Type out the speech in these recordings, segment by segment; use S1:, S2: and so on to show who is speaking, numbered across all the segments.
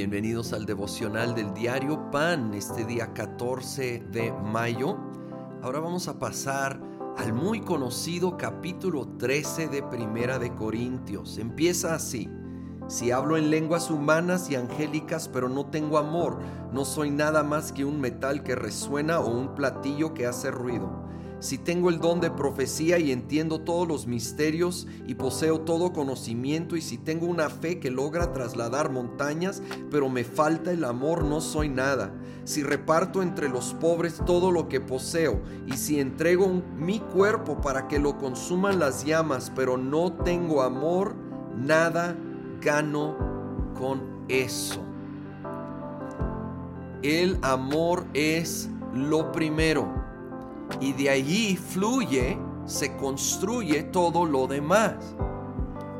S1: Bienvenidos al devocional del diario Pan, este día 14 de mayo. Ahora vamos a pasar al muy conocido capítulo 13 de Primera de Corintios. Empieza así. Si hablo en lenguas humanas y angélicas pero no tengo amor, no soy nada más que un metal que resuena o un platillo que hace ruido si tengo el don de profecía y entiendo todos los misterios y poseo todo conocimiento y si tengo una fe que logra trasladar montañas, pero me falta el amor, no soy nada. Si reparto entre los pobres todo lo que poseo y si entrego mi cuerpo para que lo consuman las llamas, pero no tengo amor, nada gano con eso. El amor es lo primero y de allí fluye, se construye todo lo demás.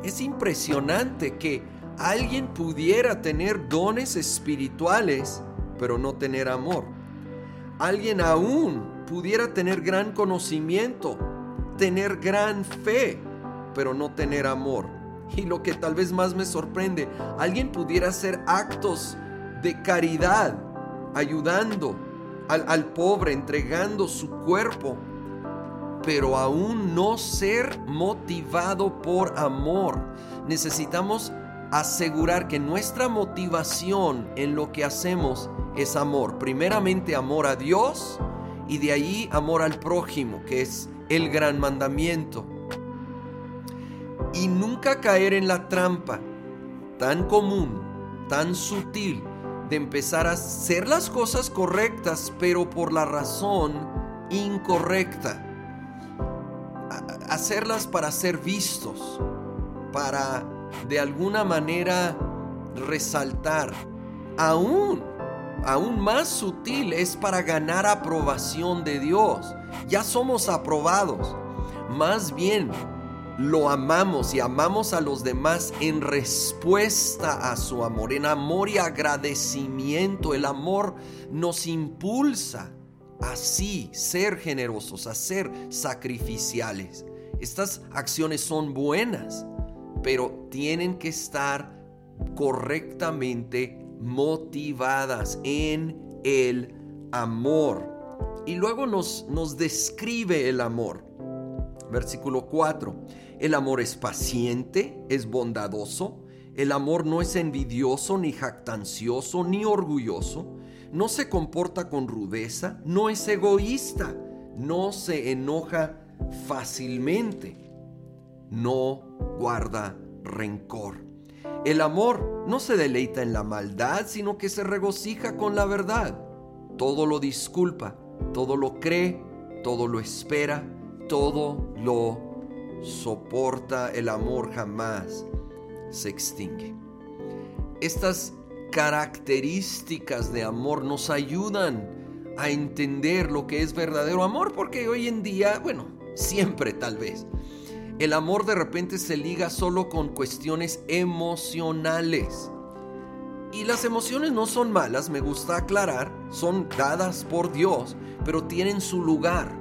S1: Es impresionante que alguien pudiera tener dones espirituales, pero no tener amor. Alguien aún pudiera tener gran conocimiento, tener gran fe, pero no tener amor. Y lo que tal vez más me sorprende, alguien pudiera hacer actos de caridad, ayudando, al, pobre, entregando su cuerpo, pero aún no ser motivado por amor. Necesitamos asegurar que nuestra motivación en lo que hacemos es amor. Primeramente amor a Dios y de ahí amor al prójimo, que es el gran mandamiento. Y nunca caer en la trampa tan común, tan sutil, de empezar a hacer las cosas correctas, pero por la razón incorrecta. Hacerlas para ser vistos, para de alguna manera resaltar. Aún, aún más sutil es para ganar aprobación de Dios. Ya somos aprobados. Más bien, lo amamos y amamos a los demás en respuesta a su amor, en amor y agradecimiento. El amor nos impulsa así ser generosos, a ser sacrificiales. Estas acciones son buenas, pero tienen que estar correctamente motivadas en el amor. Y luego nos, nos describe el amor. Versículo 4. El amor es paciente, es bondadoso. El amor no es envidioso, ni jactancioso, ni orgulloso. No se comporta con rudeza, no es egoísta, no se enoja fácilmente, no guarda rencor. El amor no se deleita en la maldad, sino que se regocija con la verdad. Todo lo disculpa, todo lo cree, todo lo espera, todo lo soporta, el amor jamás se extingue. Estas características de amor nos ayudan a entender lo que es verdadero amor, porque hoy en día, bueno, siempre tal vez, el amor de repente se liga solo con cuestiones emocionales. Y las emociones no son malas, me gusta aclarar, son dadas por Dios, pero tienen su lugar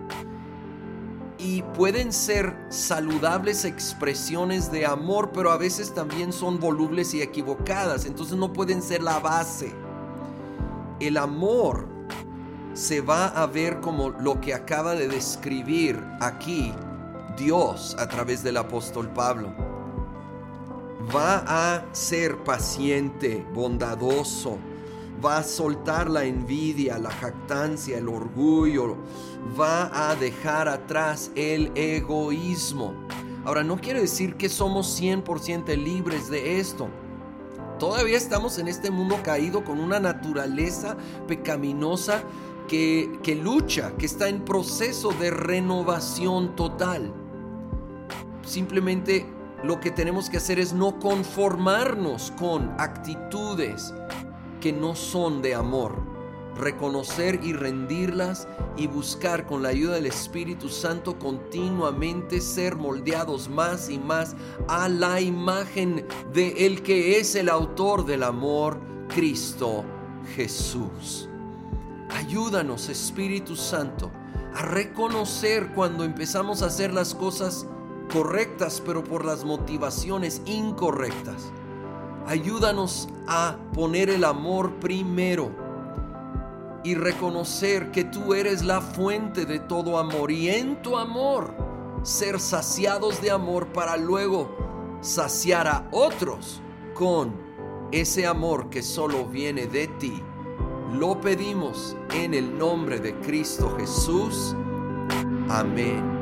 S1: y pueden ser saludables expresiones de amor, pero a veces también son volubles y equivocadas, entonces no pueden ser la base. El amor se va a ver como lo que acaba de describir aquí Dios a través del apóstol Pablo. Va a ser paciente, bondadoso, va a soltar la envidia, la jactancia, el orgullo, va a dejar atrás el egoísmo. Ahora, no quiere decir que somos 100% libres de esto. Todavía estamos en este mundo caído con una naturaleza pecaminosa que, que lucha, que está en proceso de renovación total. Simplemente lo que tenemos que hacer es no conformarnos con actitudes que no son de amor reconocer y rendirlas y buscar con la ayuda del Espíritu Santo continuamente ser moldeados más y más a la imagen de el que es el autor del amor, Cristo Jesús. Ayúdanos, Espíritu Santo, a reconocer cuando empezamos a hacer las cosas correctas, pero por las motivaciones incorrectas Ayúdanos a poner el amor primero y reconocer que tú eres la fuente de todo amor y en tu amor ser saciados de amor para luego saciar a otros con ese amor que solo viene de ti. Lo pedimos en el nombre de Cristo Jesús. Amén